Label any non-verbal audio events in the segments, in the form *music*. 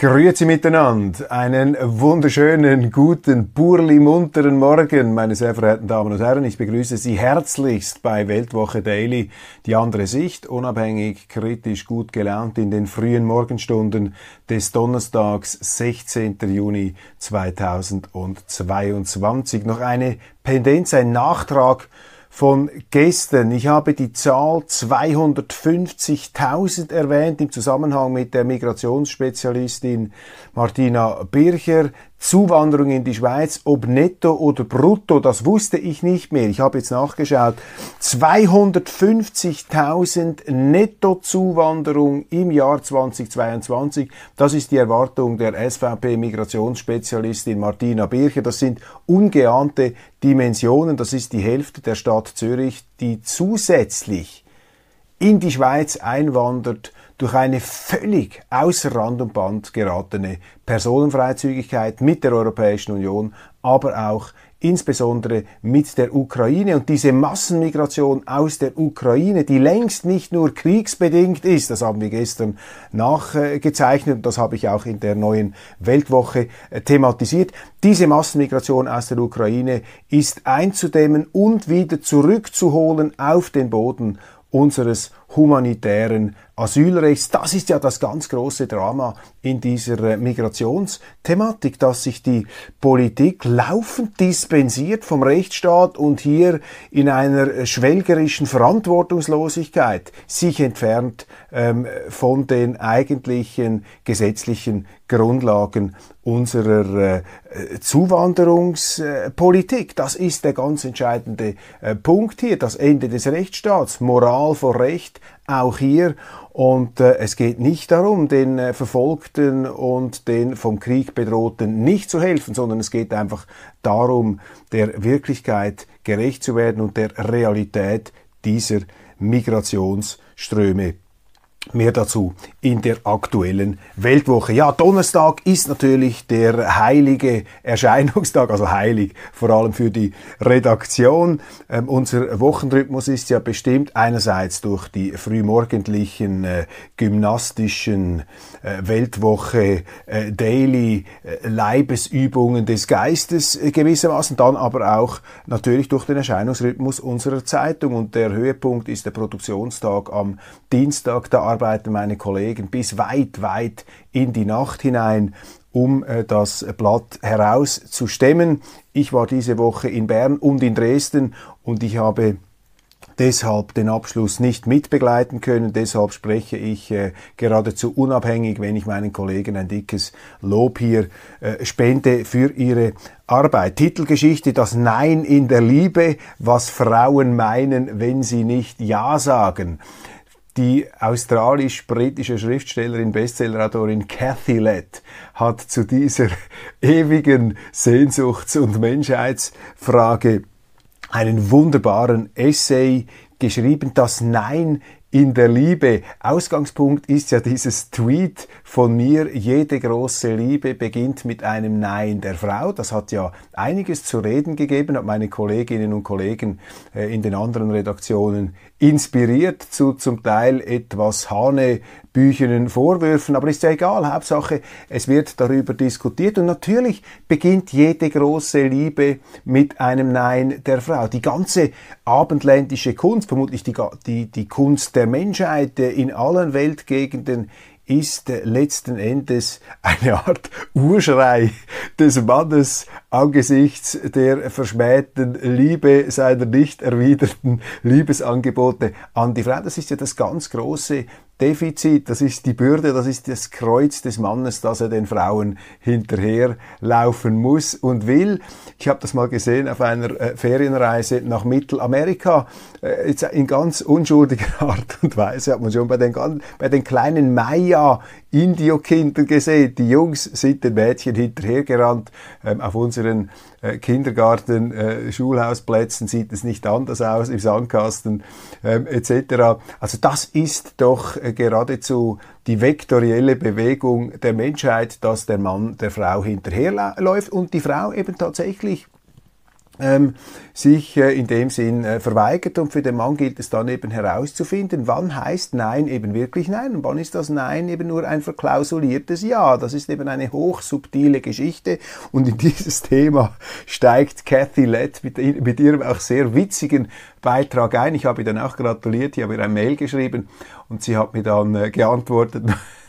Grüezi miteinander. Einen wunderschönen, guten, burli munteren Morgen, meine sehr verehrten Damen und Herren. Ich begrüße Sie herzlichst bei Weltwoche Daily. Die andere Sicht, unabhängig, kritisch, gut gelaunt in den frühen Morgenstunden des Donnerstags, 16. Juni 2022. Noch eine Pendenz, ein Nachtrag von gestern. Ich habe die Zahl 250.000 erwähnt im Zusammenhang mit der Migrationsspezialistin Martina Bircher. Zuwanderung in die Schweiz, ob netto oder brutto, das wusste ich nicht mehr. Ich habe jetzt nachgeschaut. 250.000 Nettozuwanderung im Jahr 2022. Das ist die Erwartung der SVP-Migrationsspezialistin Martina Bircher. Das sind ungeahnte Dimensionen. Das ist die Hälfte der Stadt Zürich, die zusätzlich in die Schweiz einwandert durch eine völlig außer Rand und Band geratene Personenfreizügigkeit mit der Europäischen Union, aber auch insbesondere mit der Ukraine. Und diese Massenmigration aus der Ukraine, die längst nicht nur kriegsbedingt ist, das haben wir gestern nachgezeichnet und das habe ich auch in der neuen Weltwoche äh, thematisiert, diese Massenmigration aus der Ukraine ist einzudämmen und wieder zurückzuholen auf den Boden unseres humanitären Asylrechts. Das ist ja das ganz große Drama in dieser äh, Migrationsthematik, dass sich die Politik laufend dispensiert vom Rechtsstaat und hier in einer schwelgerischen Verantwortungslosigkeit sich entfernt ähm, von den eigentlichen gesetzlichen Grundlagen unserer äh, Zuwanderungspolitik. Das ist der ganz entscheidende äh, Punkt hier, das Ende des Rechtsstaats, Moral vor Recht, auch hier. Und äh, es geht nicht darum, den äh, Verfolgten und den vom Krieg bedrohten nicht zu helfen, sondern es geht einfach darum, der Wirklichkeit gerecht zu werden und der Realität dieser Migrationsströme Mehr dazu in der aktuellen Weltwoche. Ja, Donnerstag ist natürlich der heilige Erscheinungstag, also heilig vor allem für die Redaktion. Ähm, unser Wochenrhythmus ist ja bestimmt einerseits durch die frühmorgendlichen äh, gymnastischen äh, Weltwoche äh, Daily äh, Leibesübungen des Geistes äh, gewissermaßen, dann aber auch natürlich durch den Erscheinungsrhythmus unserer Zeitung. Und der Höhepunkt ist der Produktionstag am Dienstag. Da arbeiten meine Kollegen bis weit, weit in die Nacht hinein, um äh, das Blatt herauszustemmen. Ich war diese Woche in Bern und in Dresden und ich habe deshalb den Abschluss nicht mitbegleiten können. Deshalb spreche ich äh, geradezu unabhängig, wenn ich meinen Kollegen ein dickes Lob hier äh, spende für ihre Arbeit. Titelgeschichte Das Nein in der Liebe, was Frauen meinen, wenn sie nicht Ja sagen. Die australisch-britische Schriftstellerin, Bestsellerautorin Cathy Lett hat zu dieser *laughs* ewigen Sehnsuchts- und Menschheitsfrage einen wunderbaren Essay geschrieben, das Nein in der Liebe. Ausgangspunkt ist ja dieses Tweet von mir, jede große Liebe beginnt mit einem Nein der Frau. Das hat ja einiges zu reden gegeben, hat meine Kolleginnen und Kollegen äh, in den anderen Redaktionen inspiriert zu zum Teil etwas hanebüchenen Vorwürfen, aber ist ja egal, Hauptsache es wird darüber diskutiert und natürlich beginnt jede große Liebe mit einem Nein der Frau. Die ganze abendländische Kunst, vermutlich die, die, die Kunst der Menschheit in allen Weltgegenden ist letzten Endes eine Art Urschrei des Mannes angesichts der verschmähten Liebe seiner nicht erwiderten Liebesangebote an die Frau. Das ist ja das ganz große Defizit, das ist die Bürde, das ist das Kreuz des Mannes, dass er den Frauen hinterherlaufen muss und will. Ich habe das mal gesehen auf einer äh, Ferienreise nach Mittelamerika. Äh, in ganz unschuldiger *laughs* Art und Weise hat man schon bei den, bei den kleinen Maya Indio-Kindern gesehen. Die Jungs sind den Mädchen hinterhergerannt. Ähm, auf unseren äh, Kindergarten, äh, Schulhausplätzen sieht es nicht anders aus, im Sandkasten ähm, etc. Also das ist doch äh, geradezu die vektorielle Bewegung der Menschheit, dass der Mann der Frau hinterherläuft und die Frau eben tatsächlich ähm, sich äh, in dem Sinn äh, verweigert und für den Mann gilt es dann eben herauszufinden, wann heißt Nein eben wirklich Nein und wann ist das Nein eben nur ein verklausuliertes Ja. Das ist eben eine hochsubtile Geschichte und in *laughs* dieses Thema steigt Cathy Lett mit, mit ihrem auch sehr witzigen Beitrag ein. Ich habe ihr dann auch gratuliert, ich habe ihr ein Mail geschrieben und sie hat mir dann äh, geantwortet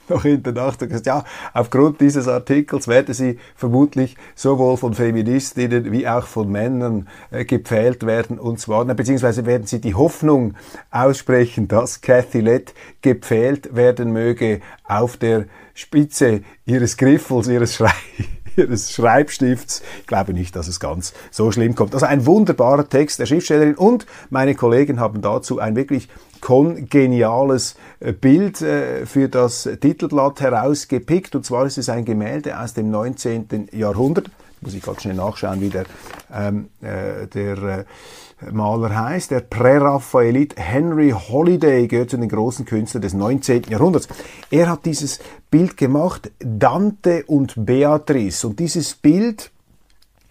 noch in und gesagt, ja, aufgrund dieses Artikels werde sie vermutlich sowohl von Feministinnen wie auch von Männern äh, gepfählt werden und zwar, beziehungsweise werden sie die Hoffnung aussprechen, dass Cathy Lett gepfählt werden möge auf der Spitze ihres Griffels, ihres Schrei *laughs* ihres Schreibstifts. Ich glaube nicht, dass es ganz so schlimm kommt. Also ein wunderbarer Text der Schriftstellerin und meine Kollegen haben dazu ein wirklich kongeniales äh, Bild äh, für das Titelblatt herausgepickt. Und zwar ist es ein Gemälde aus dem 19. Jahrhundert. Muss ich gerade schnell nachschauen, wie der, ähm, äh, der äh, Maler heißt. Der Präraphaelit Henry Holiday gehört zu den großen Künstlern des 19. Jahrhunderts. Er hat dieses Bild gemacht, Dante und Beatrice. Und dieses Bild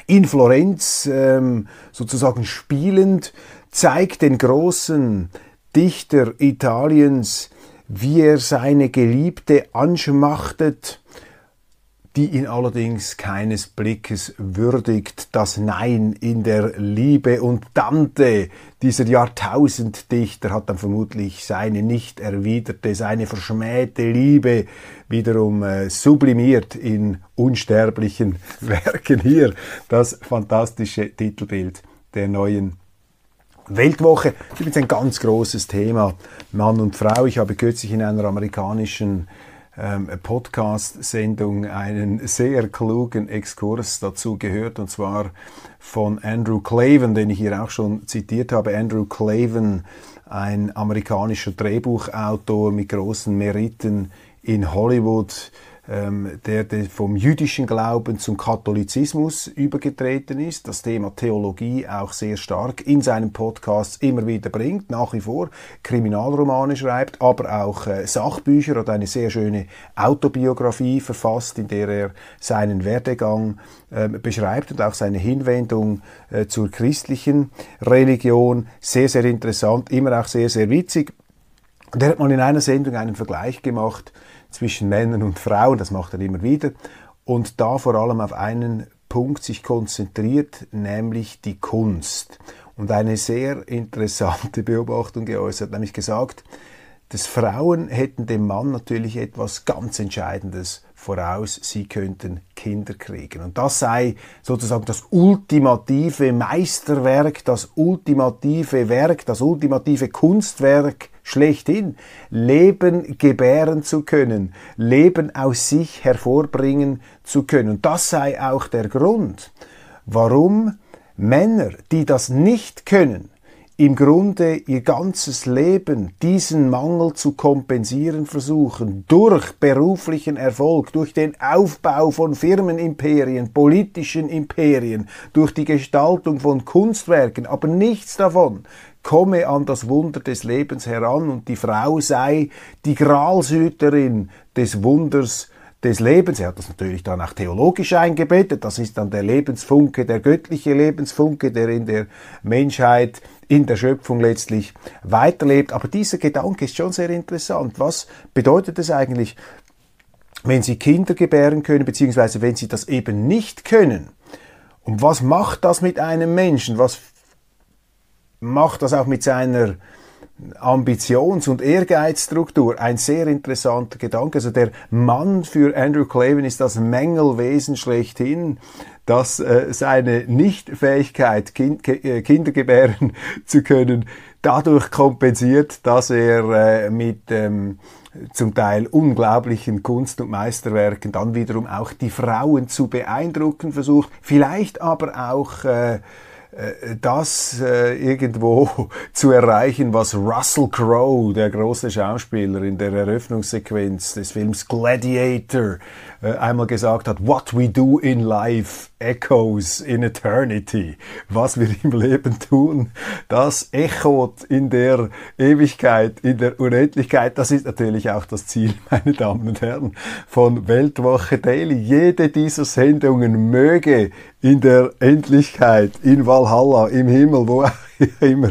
in Florenz ähm, sozusagen spielend zeigt den großen Dichter Italiens, wie er seine Geliebte anschmachtet, die ihn allerdings keines Blickes würdigt, das Nein in der Liebe. Und Dante, dieser Jahrtausenddichter, hat dann vermutlich seine nicht erwiderte, seine verschmähte Liebe wiederum äh, sublimiert in unsterblichen *laughs* Werken. Hier das fantastische Titelbild der neuen Weltwoche. Übrigens ein ganz großes Thema, Mann und Frau. Ich habe kürzlich in einer amerikanischen ähm, Podcast-Sendung einen sehr klugen Exkurs dazu gehört, und zwar von Andrew Clavin, den ich hier auch schon zitiert habe. Andrew Clavin, ein amerikanischer Drehbuchautor mit großen Meriten in Hollywood, ähm, der vom jüdischen Glauben zum Katholizismus übergetreten ist, das Thema Theologie auch sehr stark in seinen Podcasts immer wieder bringt, nach wie vor Kriminalromane schreibt, aber auch äh, Sachbücher oder eine sehr schöne Autobiografie verfasst, in der er seinen Werdegang äh, beschreibt und auch seine Hinwendung äh, zur christlichen Religion. Sehr, sehr interessant, immer auch sehr, sehr witzig. Und er hat mal in einer Sendung einen Vergleich gemacht zwischen Männern und Frauen, das macht er immer wieder, und da vor allem auf einen Punkt sich konzentriert, nämlich die Kunst. Und eine sehr interessante *laughs* Beobachtung geäußert, nämlich gesagt, dass Frauen hätten dem Mann natürlich etwas ganz Entscheidendes voraus, sie könnten Kinder kriegen. Und das sei sozusagen das ultimative Meisterwerk, das ultimative Werk, das ultimative Kunstwerk schlechthin. Leben gebären zu können, Leben aus sich hervorbringen zu können. Und das sei auch der Grund, warum Männer, die das nicht können, im Grunde ihr ganzes Leben diesen Mangel zu kompensieren versuchen, durch beruflichen Erfolg, durch den Aufbau von Firmenimperien, politischen Imperien, durch die Gestaltung von Kunstwerken, aber nichts davon komme an das Wunder des Lebens heran und die Frau sei die Gralshüterin des Wunders des Lebens. Er hat das natürlich dann auch theologisch eingebettet. Das ist dann der Lebensfunke, der göttliche Lebensfunke, der in der Menschheit, in der Schöpfung letztlich weiterlebt. Aber dieser Gedanke ist schon sehr interessant. Was bedeutet es eigentlich, wenn Sie Kinder gebären können, beziehungsweise wenn Sie das eben nicht können? Und was macht das mit einem Menschen? Was macht das auch mit seiner Ambitions- und Ehrgeizstruktur ein sehr interessanter Gedanke. Also der Mann für Andrew Clavin ist das Mängelwesen schlechthin, dass äh, seine Nichtfähigkeit, kind, äh, Kinder gebären *laughs* zu können, dadurch kompensiert, dass er äh, mit ähm, zum Teil unglaublichen Kunst- und Meisterwerken dann wiederum auch die Frauen zu beeindrucken versucht, vielleicht aber auch äh, das äh, irgendwo *laughs* zu erreichen, was Russell Crowe, der große Schauspieler in der Eröffnungssequenz des Films Gladiator, äh, einmal gesagt hat, What we do in life echoes in eternity. Was wir im Leben tun, das echot in der Ewigkeit, in der Unendlichkeit. Das ist natürlich auch das Ziel, *laughs* meine Damen und Herren, von Weltwoche Daily. Jede dieser Sendungen möge in der Endlichkeit, in Valhalla, im Himmel, wo *laughs* immer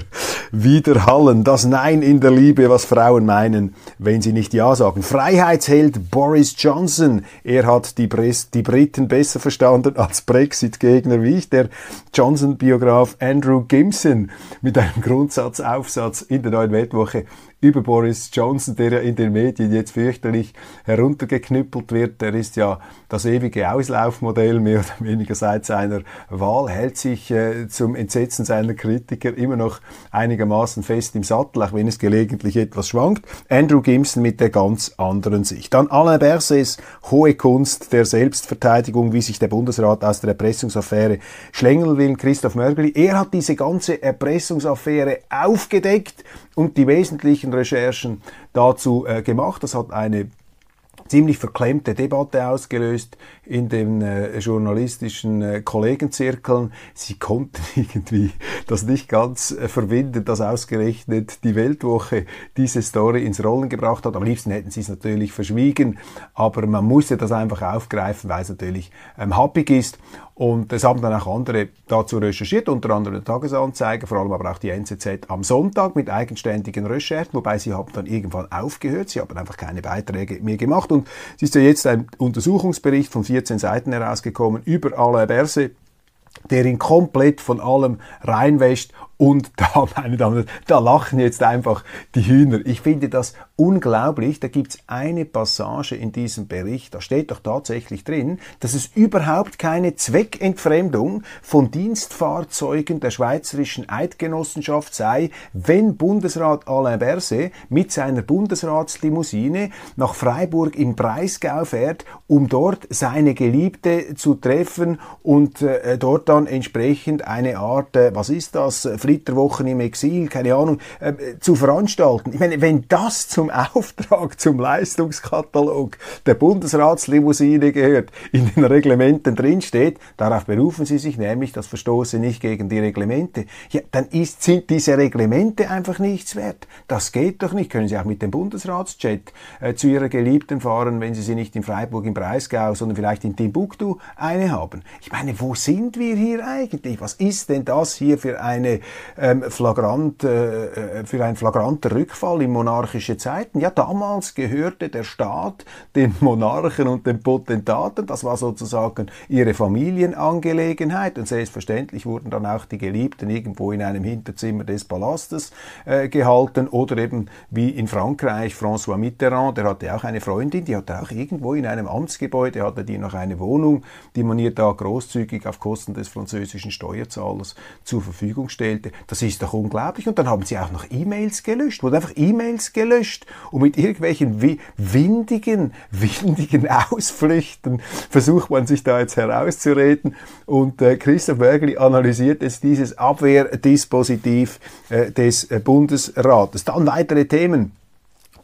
widerhallen. Das Nein in der Liebe, was Frauen meinen, wenn sie nicht Ja sagen. Freiheitsheld Boris Johnson, er hat die, Bres die Briten besser verstanden als Brexit-Gegner wie ich. Der Johnson-Biograf Andrew Gimson mit einem Grundsatzaufsatz in der Neuen Weltwoche über Boris Johnson, der ja in den Medien jetzt fürchterlich heruntergeknüppelt wird. Der ist ja das ewige Auslaufmodell, mehr oder weniger seit seiner Wahl, hält sich äh, zum Entsetzen seiner Kritiker immer noch einigermaßen fest im Sattel, auch wenn es gelegentlich etwas schwankt. Andrew Gimson mit der ganz anderen Sicht. Dann Alain Berset, hohe Kunst der Selbstverteidigung, wie sich der Bundesrat aus der Erpressungsaffäre schlängeln will. Christoph Mörgeli, er hat diese ganze Erpressungsaffäre aufgedeckt und die wesentlichen Recherchen dazu äh, gemacht. Das hat eine ziemlich verklemmte Debatte ausgelöst in den äh, journalistischen äh, Kollegenzirkeln. Sie konnten *laughs* irgendwie das nicht ganz äh, verbinden, dass ausgerechnet die Weltwoche diese Story ins Rollen gebracht hat. Am liebsten hätten sie es natürlich verschwiegen, aber man musste das einfach aufgreifen, weil es natürlich ähm, happig ist. Und es haben dann auch andere dazu recherchiert, unter anderem der Tagesanzeiger, vor allem aber auch die NZZ am Sonntag mit eigenständigen Recherchen, wobei sie haben dann irgendwann aufgehört, sie haben einfach keine Beiträge mehr gemacht. Und es ist ja jetzt ein Untersuchungsbericht von 14 Seiten herausgekommen über Alain Berset, der ihn komplett von allem reinwäscht und *laughs* da, meine Damen und Herren, da lachen jetzt einfach die Hühner. Ich finde das unglaublich. Da gibt's eine Passage in diesem Bericht, da steht doch tatsächlich drin, dass es überhaupt keine Zweckentfremdung von Dienstfahrzeugen der Schweizerischen Eidgenossenschaft sei, wenn Bundesrat Alain Berset mit seiner Bundesratslimousine nach Freiburg im Breisgau fährt, um dort seine Geliebte zu treffen und äh, dort dann entsprechend eine Art, äh, was ist das, Flitterwochen im Exil, keine Ahnung, äh, zu veranstalten. Ich meine, wenn das zum Auftrag, zum Leistungskatalog der Bundesratslimousine gehört, in den Reglementen drinsteht, darauf berufen Sie sich nämlich, das verstoße nicht gegen die Reglemente, ja, dann ist, sind diese Reglemente einfach nichts wert. Das geht doch nicht. Können Sie auch mit dem Bundesratsjet äh, zu Ihrer Geliebten fahren, wenn Sie sie nicht in Freiburg im Breisgau, sondern vielleicht in Timbuktu eine haben. Ich meine, wo sind wir hier eigentlich? Was ist denn das hier für eine ähm, flagrant, äh, äh, für ein flagranter Rückfall in monarchische Zeiten. Ja, damals gehörte der Staat den Monarchen und den Potentaten. Das war sozusagen ihre Familienangelegenheit. Und selbstverständlich wurden dann auch die Geliebten irgendwo in einem Hinterzimmer des Palastes äh, gehalten. Oder eben wie in Frankreich François Mitterrand, der hatte auch eine Freundin, die hatte auch irgendwo in einem Amtsgebäude, hatte die noch eine Wohnung, die man ihr da großzügig auf Kosten des französischen Steuerzahlers zur Verfügung stellte. Seite. Das ist doch unglaublich. Und dann haben sie auch noch E-Mails gelöscht, wurden einfach E-Mails gelöscht und mit irgendwelchen windigen, *laughs* windigen Ausflüchten versucht man sich da jetzt herauszureden. Und äh, Christoph Bergli analysiert jetzt dieses Abwehrdispositiv äh, des äh, Bundesrates. Dann weitere Themen.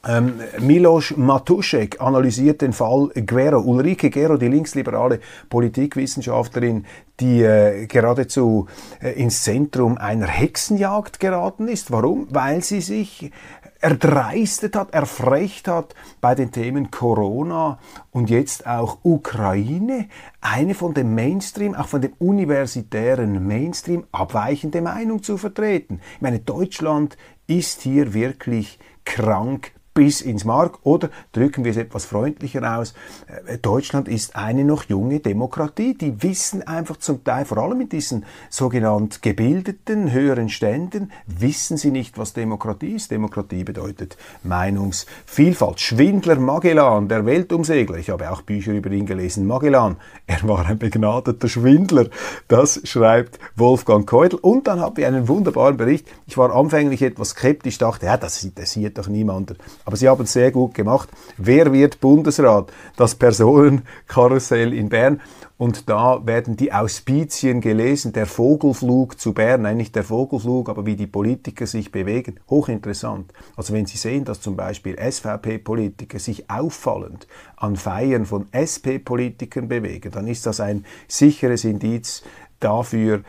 Ähm, Milos Matuszek analysiert den Fall Guerro. Ulrike Guerro, die linksliberale Politikwissenschaftlerin, die äh, geradezu äh, ins Zentrum einer Hexenjagd geraten ist. Warum? Weil sie sich erdreistet hat, erfrecht hat bei den Themen Corona und jetzt auch Ukraine, eine von dem Mainstream, auch von dem universitären Mainstream abweichende Meinung zu vertreten. Ich meine, Deutschland ist hier wirklich krank bis ins Mark oder drücken wir es etwas freundlicher aus. Äh, Deutschland ist eine noch junge Demokratie. Die wissen einfach zum Teil, vor allem in diesen sogenannt gebildeten höheren Ständen, wissen sie nicht, was Demokratie ist. Demokratie bedeutet Meinungsvielfalt. Schwindler Magellan, der Weltumsegler. Ich habe auch Bücher über ihn gelesen. Magellan, er war ein begnadeter Schwindler. Das schreibt Wolfgang Keudel. Und dann haben wir einen wunderbaren Bericht. Ich war anfänglich etwas skeptisch, dachte, ja, das interessiert doch niemanden. Aber sie haben es sehr gut gemacht. Wer wird Bundesrat? Das Personenkarussell in Bern. Und da werden die Auspizien gelesen, der Vogelflug zu Bern, nein, nicht der Vogelflug, aber wie die Politiker sich bewegen. Hochinteressant. Also wenn Sie sehen, dass zum Beispiel SVP-Politiker sich auffallend an Feiern von SP-Politikern bewegen, dann ist das ein sicheres Indiz dafür,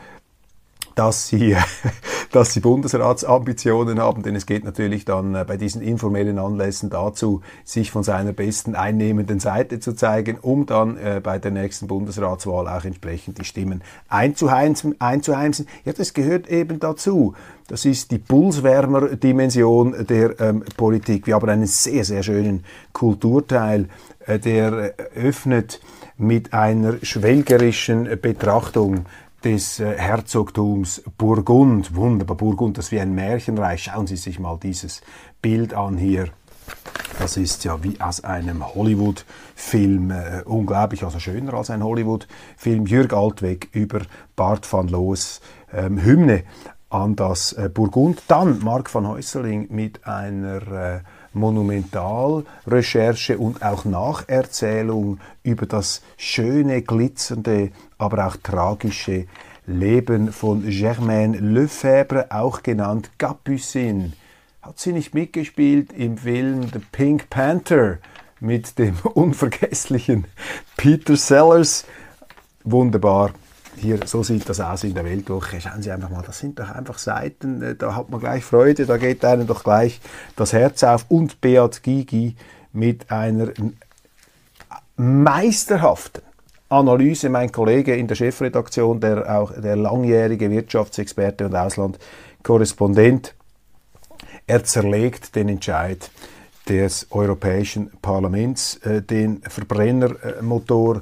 dass sie, *laughs* dass sie Bundesratsambitionen haben, denn es geht natürlich dann äh, bei diesen informellen Anlässen dazu, sich von seiner besten einnehmenden Seite zu zeigen, um dann äh, bei der nächsten Bundesratswahl auch entsprechend die Stimmen einzuheimsen. einzuheimsen. Ja, das gehört eben dazu. Das ist die Pulswärmer-Dimension der ähm, Politik. Wir haben einen sehr, sehr schönen Kulturteil, äh, der öffnet mit einer schwelgerischen Betrachtung des äh, Herzogtums Burgund. Wunderbar, Burgund, das ist wie ein Märchenreich. Schauen Sie sich mal dieses Bild an hier. Das ist ja wie aus einem Hollywood-Film, äh, unglaublich, also schöner als ein Hollywood-Film. Jürg Altweg über Bart van Loos ähm, Hymne an das äh, Burgund. Dann Mark van Häuseling mit einer äh, Monumentalrecherche und auch Nacherzählung über das schöne, glitzernde, aber auch tragische Leben von Germaine Lefebvre, auch genannt Capucine. Hat sie nicht mitgespielt im Film The Pink Panther mit dem *laughs* unvergesslichen Peter Sellers? Wunderbar hier, so sieht das aus in der Weltwoche. Schauen Sie einfach mal, das sind doch einfach Seiten, äh, da hat man gleich Freude, da geht einem doch gleich das Herz auf. Und Beat Gigi mit einer meisterhaften Analyse, mein Kollege in der Chefredaktion, der auch der langjährige Wirtschaftsexperte und Auslandkorrespondent, er zerlegt den Entscheid des Europäischen Parlaments, äh, den Verbrennermotor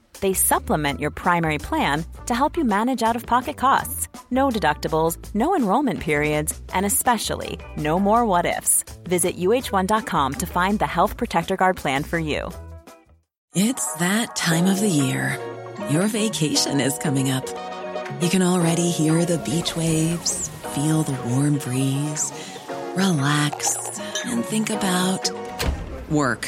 they supplement your primary plan to help you manage out of pocket costs. No deductibles, no enrollment periods, and especially no more what ifs. Visit uh1.com to find the Health Protector Guard plan for you. It's that time of the year. Your vacation is coming up. You can already hear the beach waves, feel the warm breeze, relax, and think about work.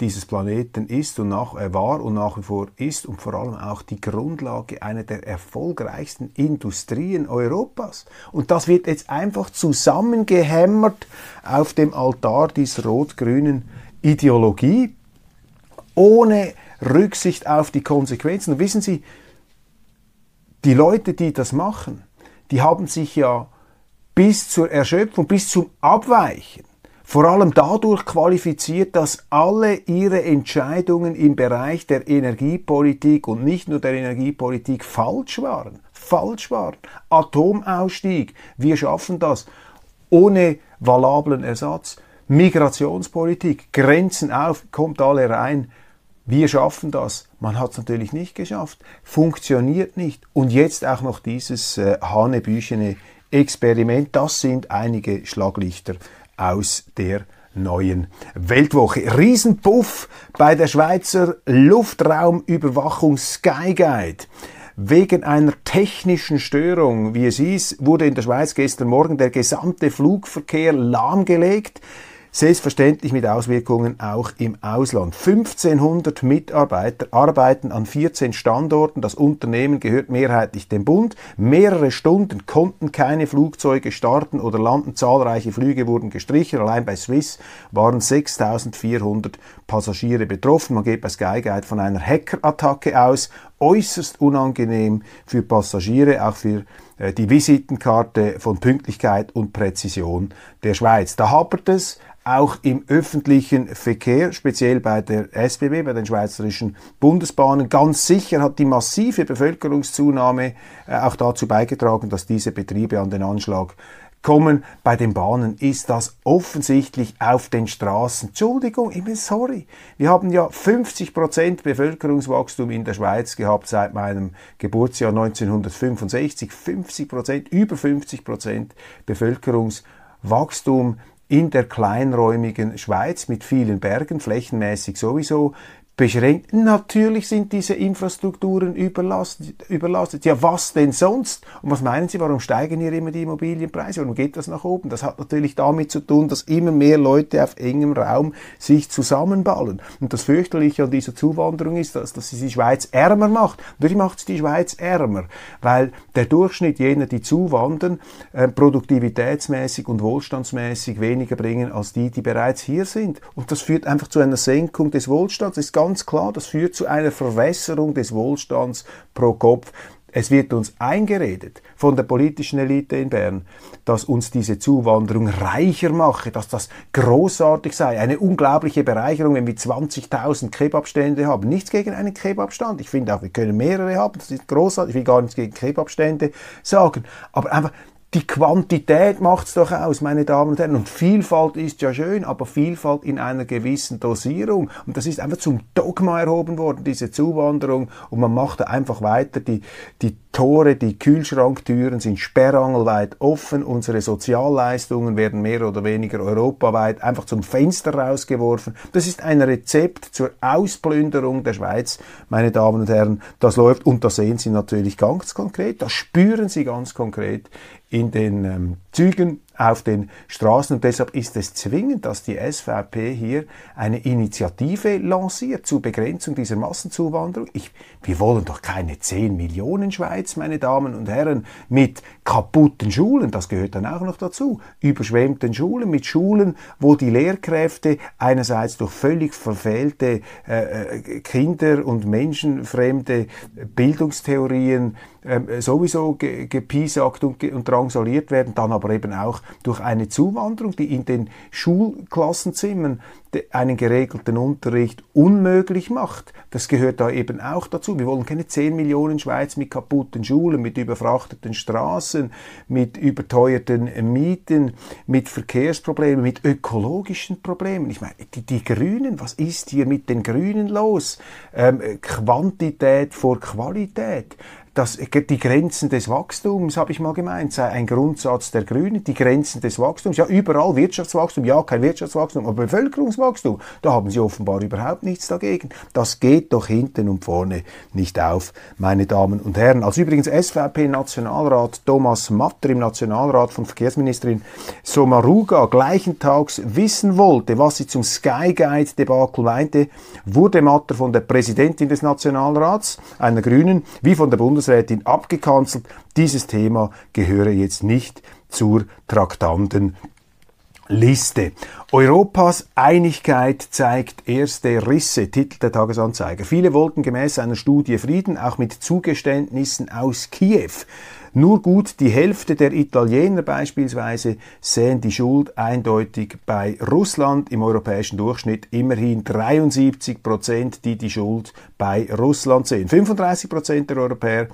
dieses Planeten ist und nach, er war und nach wie vor ist und vor allem auch die Grundlage einer der erfolgreichsten Industrien Europas. Und das wird jetzt einfach zusammengehämmert auf dem Altar dieser rot-grünen Ideologie, ohne Rücksicht auf die Konsequenzen. Und wissen Sie, die Leute, die das machen, die haben sich ja bis zur Erschöpfung, bis zum Abweichen vor allem dadurch qualifiziert, dass alle ihre Entscheidungen im Bereich der Energiepolitik und nicht nur der Energiepolitik falsch waren. Falsch waren. Atomausstieg, wir schaffen das ohne valablen Ersatz. Migrationspolitik, Grenzen auf, kommt alle rein. Wir schaffen das. Man hat es natürlich nicht geschafft. Funktioniert nicht. Und jetzt auch noch dieses äh, hanebüchene Experiment. Das sind einige Schlaglichter aus der neuen Weltwoche. Riesenpuff bei der Schweizer Luftraumüberwachung Skyguide. Wegen einer technischen Störung, wie es hieß, wurde in der Schweiz gestern Morgen der gesamte Flugverkehr lahmgelegt selbstverständlich mit Auswirkungen auch im Ausland. 1500 Mitarbeiter arbeiten an 14 Standorten. Das Unternehmen gehört mehrheitlich dem Bund. Mehrere Stunden konnten keine Flugzeuge starten oder landen. Zahlreiche Flüge wurden gestrichen. Allein bei Swiss waren 6400 Passagiere betroffen. Man geht bei Sky Guide von einer Hackerattacke aus. Äußerst unangenehm für Passagiere, auch für äh, die Visitenkarte von Pünktlichkeit und Präzision der Schweiz. Da hapert es auch im öffentlichen Verkehr, speziell bei der SBB, bei den Schweizerischen Bundesbahnen. Ganz sicher hat die massive Bevölkerungszunahme äh, auch dazu beigetragen, dass diese Betriebe an den Anschlag kommen. Bei den Bahnen ist das offensichtlich auf den Straßen. Entschuldigung, ich bin sorry. Wir haben ja 50% Bevölkerungswachstum in der Schweiz gehabt seit meinem Geburtsjahr 1965. 50%, über 50% Bevölkerungswachstum in der kleinräumigen Schweiz mit vielen Bergen, flächenmäßig sowieso, beschränkt. Natürlich sind diese Infrastrukturen überlastet, überlastet. Ja, was denn sonst? Und was meinen Sie, warum steigen hier immer die Immobilienpreise? Warum geht das nach oben? Das hat natürlich damit zu tun, dass immer mehr Leute auf engem Raum sich zusammenballen. Und das fürchterliche an dieser Zuwanderung ist, dass, dass sie die Schweiz ärmer macht. Natürlich macht sie die Schweiz ärmer, weil der Durchschnitt jener, die zuwandern, äh, produktivitätsmäßig und wohlstandsmäßig weniger bringen als die, die bereits hier sind. Und das führt einfach zu einer Senkung des Wohlstands. Das ist ganz klar, das führt zu einer Verwässerung des Wohlstands pro Kopf. Es wird uns eingeredet von der politischen Elite in Bern, dass uns diese Zuwanderung reicher mache, dass das großartig sei, eine unglaubliche Bereicherung, wenn wir 20.000 Kebabstände haben. Nichts gegen einen Kebabstand. Ich finde auch, wir können mehrere haben. Das ist großartig. Ich will gar nichts gegen Kebabstände sagen. Aber einfach die Quantität macht's doch aus, meine Damen und Herren. Und Vielfalt ist ja schön, aber Vielfalt in einer gewissen Dosierung. Und das ist einfach zum Dogma erhoben worden, diese Zuwanderung. Und man macht da einfach weiter. Die, die Tore, die Kühlschranktüren sind sperrangelweit offen. Unsere Sozialleistungen werden mehr oder weniger europaweit einfach zum Fenster rausgeworfen. Das ist ein Rezept zur Ausplünderung der Schweiz, meine Damen und Herren. Das läuft und das sehen Sie natürlich ganz konkret. Das spüren Sie ganz konkret in den ähm, Zügen auf den Straßen. Und deshalb ist es zwingend, dass die SVP hier eine Initiative lanciert zur Begrenzung dieser Massenzuwanderung. Ich, wir wollen doch keine 10 Millionen Schweiz, meine Damen und Herren, mit kaputten Schulen, das gehört dann auch noch dazu, überschwemmten Schulen, mit Schulen, wo die Lehrkräfte einerseits durch völlig verfehlte äh, äh Kinder- und menschenfremde Bildungstheorien äh, sowieso gepiesackt und, und drangsaliert werden, dann aber eben auch durch eine Zuwanderung, die in den Schulklassenzimmern einen geregelten Unterricht unmöglich macht. Das gehört da eben auch dazu. Wir wollen keine 10 Millionen Schweiz mit kaputten Schulen, mit überfrachteten Straßen, mit überteuerten Mieten, mit Verkehrsproblemen, mit ökologischen Problemen. Ich meine, die, die Grünen, was ist hier mit den Grünen los? Ähm, Quantität vor Qualität dass die Grenzen des Wachstums, habe ich mal gemeint, sei ein Grundsatz der Grünen, die Grenzen des Wachstums. Ja, überall Wirtschaftswachstum, ja, kein Wirtschaftswachstum, aber Bevölkerungswachstum, da haben sie offenbar überhaupt nichts dagegen. Das geht doch hinten und vorne nicht auf, meine Damen und Herren. Als übrigens SVP-Nationalrat Thomas Matter im Nationalrat von Verkehrsministerin Somaruga gleichen Tags wissen wollte, was sie zum Sky Guide-Debakel meinte, wurde Matter von der Präsidentin des Nationalrats, einer Grünen, wie von der Bundes Bundesrätin abgekanzelt. Dieses Thema gehöre jetzt nicht zur Traktanten Liste. Europas Einigkeit zeigt erste Risse, Titel der Tagesanzeiger. Viele wollten gemäß einer Studie Frieden, auch mit Zugeständnissen aus Kiew. Nur gut die Hälfte der Italiener beispielsweise sehen die Schuld eindeutig bei Russland im europäischen Durchschnitt immerhin 73 Prozent, die die Schuld bei Russland sehen. 35 Prozent der Europäer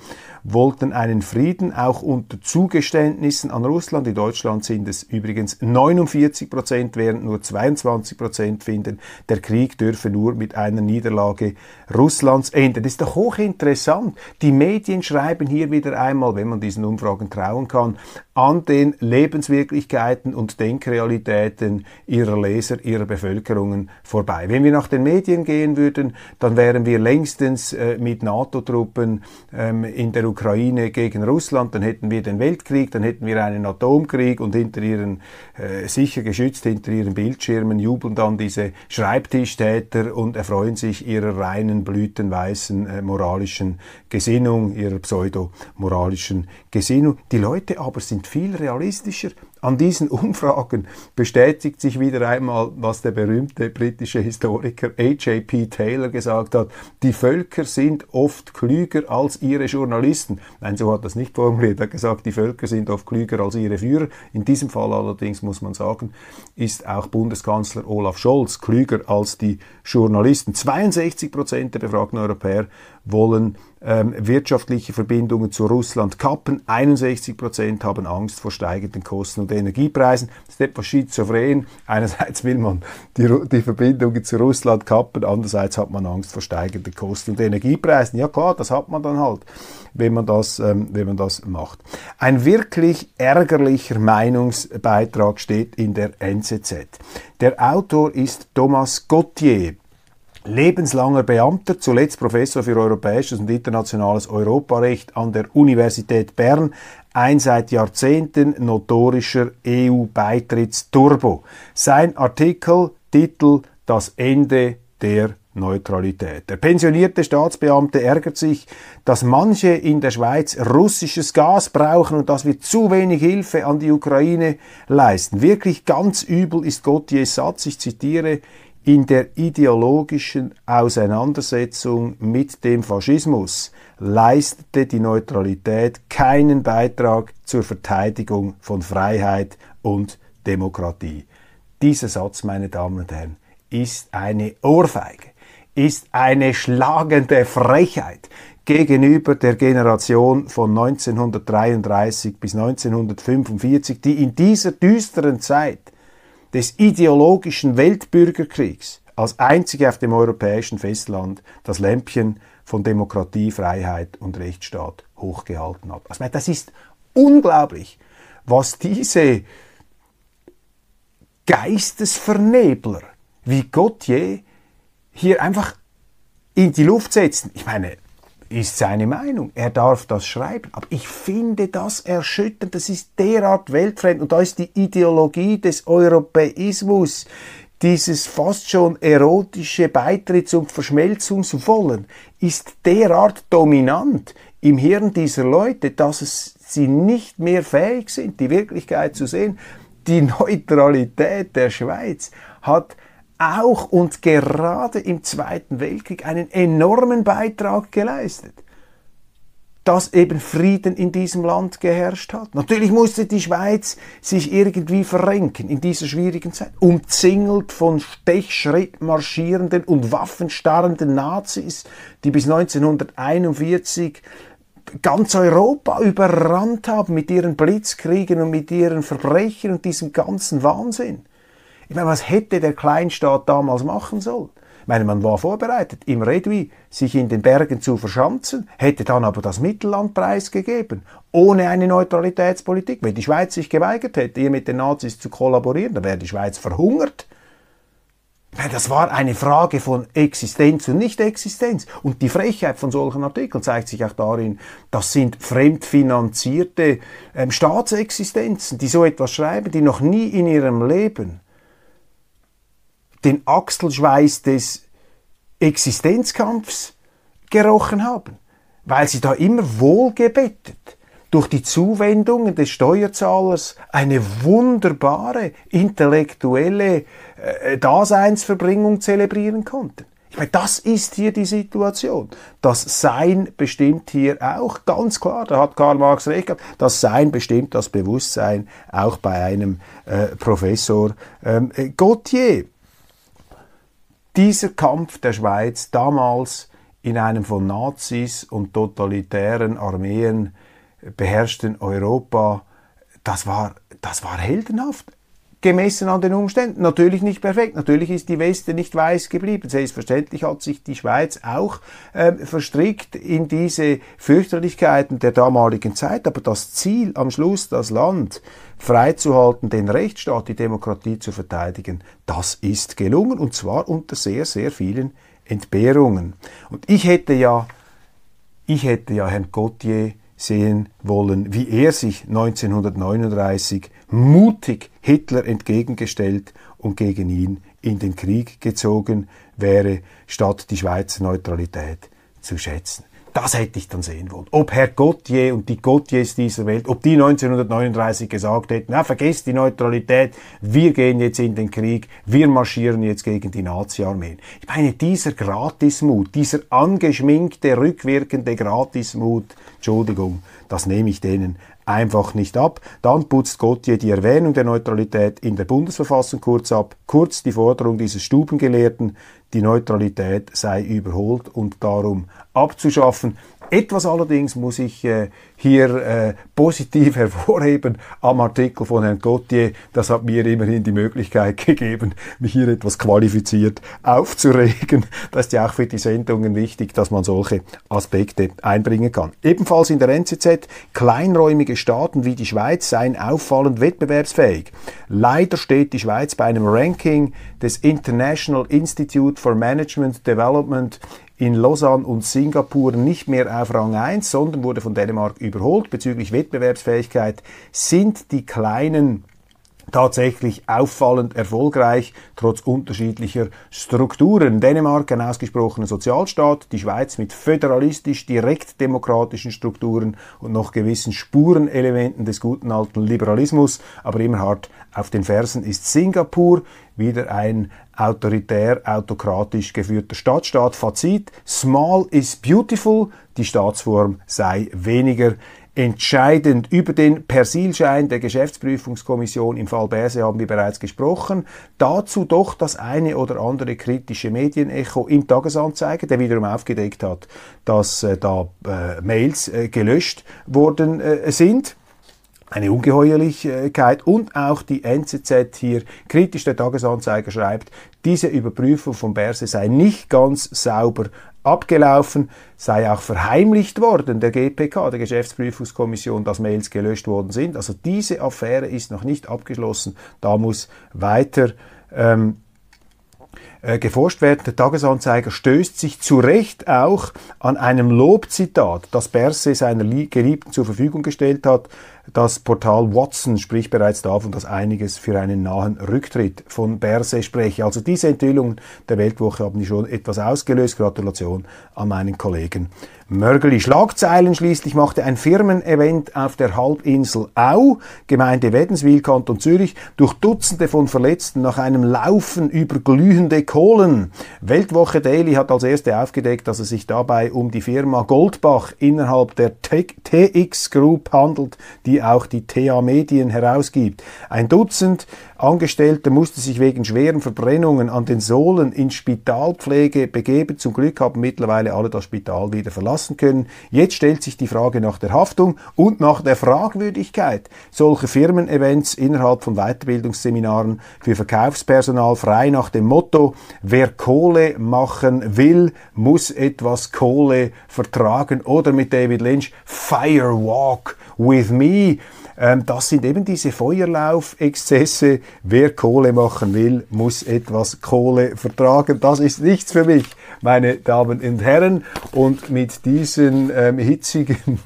wollten einen Frieden auch unter Zugeständnissen an Russland. In Deutschland sind es übrigens 49 Prozent, während nur 22 Prozent finden, der Krieg dürfe nur mit einer Niederlage Russlands enden. Das ist doch hochinteressant. Die Medien schreiben hier wieder einmal, wenn man die diesen Umfragen trauen kann, an den Lebenswirklichkeiten und Denkrealitäten ihrer Leser, ihrer Bevölkerungen vorbei. Wenn wir nach den Medien gehen würden, dann wären wir längstens äh, mit NATO-Truppen ähm, in der Ukraine gegen Russland, dann hätten wir den Weltkrieg, dann hätten wir einen Atomkrieg und hinter ihren, äh, sicher geschützt hinter ihren Bildschirmen jubeln dann diese Schreibtischtäter und erfreuen sich ihrer reinen, blütenweißen äh, moralischen Gesinnung, ihrer pseudo-moralischen Gesinnung. Die Leute aber sind viel realistischer. An diesen *laughs* Umfragen bestätigt sich wieder einmal, was der berühmte britische Historiker A.J.P. Taylor gesagt hat. Die Völker sind oft klüger als ihre Journalisten. Nein, so hat es nicht formuliert. Er hat gesagt, die Völker sind oft klüger als ihre Führer. In diesem Fall allerdings muss man sagen, ist auch Bundeskanzler Olaf Scholz klüger als die Journalisten. 62 Prozent der befragten Europäer wollen ähm, wirtschaftliche Verbindungen zu Russland kappen. 61 Prozent haben Angst vor steigenden Kosten und Energiepreisen. Das ist etwas schizophren. Einerseits will man die, die Verbindungen zu Russland kappen, andererseits hat man Angst vor steigenden Kosten und Energiepreisen. Ja klar, das hat man dann halt, wenn man das, ähm, wenn man das macht. Ein wirklich ärgerlicher Meinungsbeitrag steht in der NZZ. Der Autor ist Thomas Gauthier lebenslanger Beamter, zuletzt Professor für europäisches und internationales Europarecht an der Universität Bern, ein seit Jahrzehnten notorischer EU-Beitrittsturbo. Sein Artikel, Titel Das Ende der Neutralität. Der pensionierte Staatsbeamte ärgert sich, dass manche in der Schweiz russisches Gas brauchen und dass wir zu wenig Hilfe an die Ukraine leisten. Wirklich ganz übel ist Gauthiers Satz, ich zitiere, in der ideologischen Auseinandersetzung mit dem Faschismus leistete die Neutralität keinen Beitrag zur Verteidigung von Freiheit und Demokratie. Dieser Satz, meine Damen und Herren, ist eine Ohrfeige, ist eine schlagende Frechheit gegenüber der Generation von 1933 bis 1945, die in dieser düsteren Zeit des ideologischen Weltbürgerkriegs als einzige auf dem europäischen Festland das Lämpchen von Demokratie, Freiheit und Rechtsstaat hochgehalten hat. Also das ist unglaublich, was diese Geistesvernebler wie Gauthier hier einfach in die Luft setzen. Ich meine, ist seine Meinung. Er darf das schreiben. Aber ich finde das erschütternd. Das ist derart weltfremd. Und da ist die Ideologie des Europäismus, dieses fast schon erotische Beitritts- und Verschmelzungswollen, ist derart dominant im Hirn dieser Leute, dass es sie nicht mehr fähig sind, die Wirklichkeit zu sehen. Die Neutralität der Schweiz hat auch und gerade im Zweiten Weltkrieg einen enormen Beitrag geleistet, dass eben Frieden in diesem Land geherrscht hat. Natürlich musste die Schweiz sich irgendwie verrenken in dieser schwierigen Zeit, umzingelt von Stechschritt marschierenden und waffenstarrenden Nazis, die bis 1941 ganz Europa überrannt haben mit ihren Blitzkriegen und mit ihren Verbrechen und diesem ganzen Wahnsinn. Ich meine, was hätte der Kleinstaat damals machen sollen? Ich meine, man war vorbereitet, im Redwi sich in den Bergen zu verschanzen, hätte dann aber das Mittelland preisgegeben, ohne eine Neutralitätspolitik. Wenn die Schweiz sich geweigert hätte, hier mit den Nazis zu kollaborieren, dann wäre die Schweiz verhungert. Das war eine Frage von Existenz und Nicht-Existenz. Und die Frechheit von solchen Artikeln zeigt sich auch darin, das sind fremdfinanzierte ähm, Staatsexistenzen, die so etwas schreiben, die noch nie in ihrem Leben den Achselschweiß des Existenzkampfs gerochen haben, weil sie da immer wohlgebettet durch die Zuwendungen des Steuerzahlers eine wunderbare intellektuelle äh, Daseinsverbringung zelebrieren konnten. Ich meine, das ist hier die Situation. Das Sein bestimmt hier auch, ganz klar, da hat Karl Marx recht gehabt, das Sein bestimmt das Bewusstsein auch bei einem äh, Professor ähm, Gauthier dieser Kampf der Schweiz damals in einem von Nazis und totalitären Armeen beherrschten Europa, das war, das war heldenhaft. Gemessen an den Umständen. Natürlich nicht perfekt, natürlich ist die Weste nicht weiß geblieben. Selbstverständlich hat sich die Schweiz auch äh, verstrickt in diese Fürchterlichkeiten der damaligen Zeit, aber das Ziel am Schluss, das Land freizuhalten, den Rechtsstaat, die Demokratie zu verteidigen, das ist gelungen und zwar unter sehr, sehr vielen Entbehrungen. Und ich hätte ja, ich hätte ja Herrn Gauthier sehen wollen, wie er sich 1939 mutig Hitler entgegengestellt und gegen ihn in den Krieg gezogen wäre, statt die Schweizer Neutralität zu schätzen. Das hätte ich dann sehen wollen. Ob Herr Gauthier und die Gauthiers dieser Welt, ob die 1939 gesagt hätten, na, vergesst die Neutralität, wir gehen jetzt in den Krieg, wir marschieren jetzt gegen die Nazi-Armeen. Ich meine, dieser Gratismut, dieser angeschminkte, rückwirkende Gratismut, Entschuldigung, das nehme ich denen einfach nicht ab. Dann putzt Gauthier die Erwähnung der Neutralität in der Bundesverfassung kurz ab, kurz die Forderung dieses Stubengelehrten, die Neutralität sei überholt und darum abzuschaffen. Etwas allerdings muss ich äh, hier äh, positiv *laughs* hervorheben am Artikel von Herrn Gauthier. Das hat mir immerhin die Möglichkeit *laughs* gegeben, mich hier etwas qualifiziert aufzuregen. Das ist ja auch für die Sendungen wichtig, dass man solche Aspekte einbringen kann. Ebenfalls in der NZZ, kleinräumige Staaten wie die Schweiz seien auffallend wettbewerbsfähig. Leider steht die Schweiz bei einem Ranking des International Institute for Management Development in Lausanne und Singapur nicht mehr auf Rang 1, sondern wurde von Dänemark überholt. Bezüglich Wettbewerbsfähigkeit sind die kleinen tatsächlich auffallend erfolgreich, trotz unterschiedlicher Strukturen. Dänemark ein ausgesprochener Sozialstaat, die Schweiz mit föderalistisch direkt demokratischen Strukturen und noch gewissen Spurenelementen des guten alten Liberalismus, aber immer hart auf den Fersen ist Singapur, wieder ein autoritär, autokratisch geführter Stadtstaat. Fazit, small is beautiful, die Staatsform sei weniger entscheidend. Über den Persilschein der Geschäftsprüfungskommission im Fall Berse haben wir bereits gesprochen. Dazu doch das eine oder andere kritische Medienecho im Tagesanzeiger, der wiederum aufgedeckt hat, dass äh, da äh, Mails äh, gelöscht worden äh, sind eine Ungeheuerlichkeit und auch die NZZ hier kritisch der Tagesanzeiger schreibt, diese Überprüfung von Berse sei nicht ganz sauber abgelaufen, sei auch verheimlicht worden der GPK, der Geschäftsprüfungskommission, dass Mails gelöscht worden sind. Also diese Affäre ist noch nicht abgeschlossen. Da muss weiter ähm, äh, geforscht werden. Der Tagesanzeiger stößt sich zu Recht auch an einem Lobzitat, das Berse seiner Geliebten zur Verfügung gestellt hat. Das Portal Watson spricht bereits davon, dass einiges für einen nahen Rücktritt von Berse spreche. Also diese Enthüllungen der Weltwoche haben die schon etwas ausgelöst. Gratulation an meinen Kollegen Mörgeli. Schlagzeilen schließlich machte ein Firmenevent auf der Halbinsel Au, Gemeinde Wädenswil, Kanton Zürich, durch Dutzende von Verletzten nach einem Laufen über glühende Kohlen. Weltwoche Daily hat als erste aufgedeckt, dass es sich dabei um die Firma Goldbach innerhalb der TX Group handelt, die auch die TA Medien herausgibt. Ein Dutzend Angestellte musste sich wegen schweren Verbrennungen an den Sohlen in Spitalpflege begeben. Zum Glück haben mittlerweile alle das Spital wieder verlassen können. Jetzt stellt sich die Frage nach der Haftung und nach der Fragwürdigkeit solcher Firmen-Events innerhalb von Weiterbildungsseminaren für Verkaufspersonal frei nach dem Motto, wer Kohle machen will, muss etwas Kohle vertragen oder mit David Lynch, Firewalk with me. Ähm, das sind eben diese Feuerlaufexzesse. Wer Kohle machen will, muss etwas Kohle vertragen. Das ist nichts für mich, meine Damen und Herren. Und mit diesen ähm, hitzigen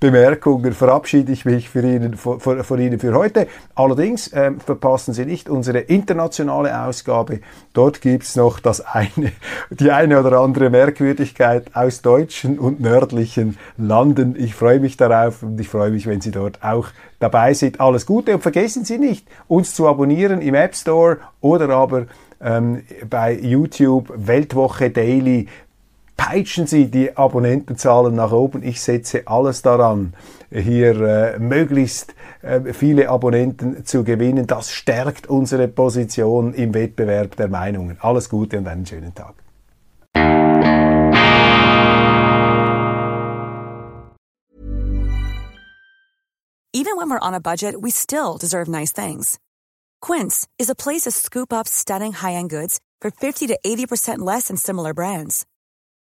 Bemerkungen verabschiede ich mich für Ihnen, von, von Ihnen für heute. Allerdings äh, verpassen Sie nicht unsere internationale Ausgabe. Dort gibt's noch das eine, die eine oder andere Merkwürdigkeit aus deutschen und nördlichen Landen. Ich freue mich darauf und ich freue mich, wenn Sie dort auch dabei sind. Alles Gute und vergessen Sie nicht, uns zu abonnieren im App Store oder aber ähm, bei YouTube Weltwoche Daily peitschen Sie die Abonnentenzahlen nach oben. Ich setze alles daran, hier äh, möglichst äh, viele Abonnenten zu gewinnen. Das stärkt unsere Position im Wettbewerb der Meinungen. Alles Gute und einen schönen Tag. Even when we're on a budget, we still deserve nice things. Quince is a place to scoop up stunning high-end goods for 50 to 80% less than similar brands.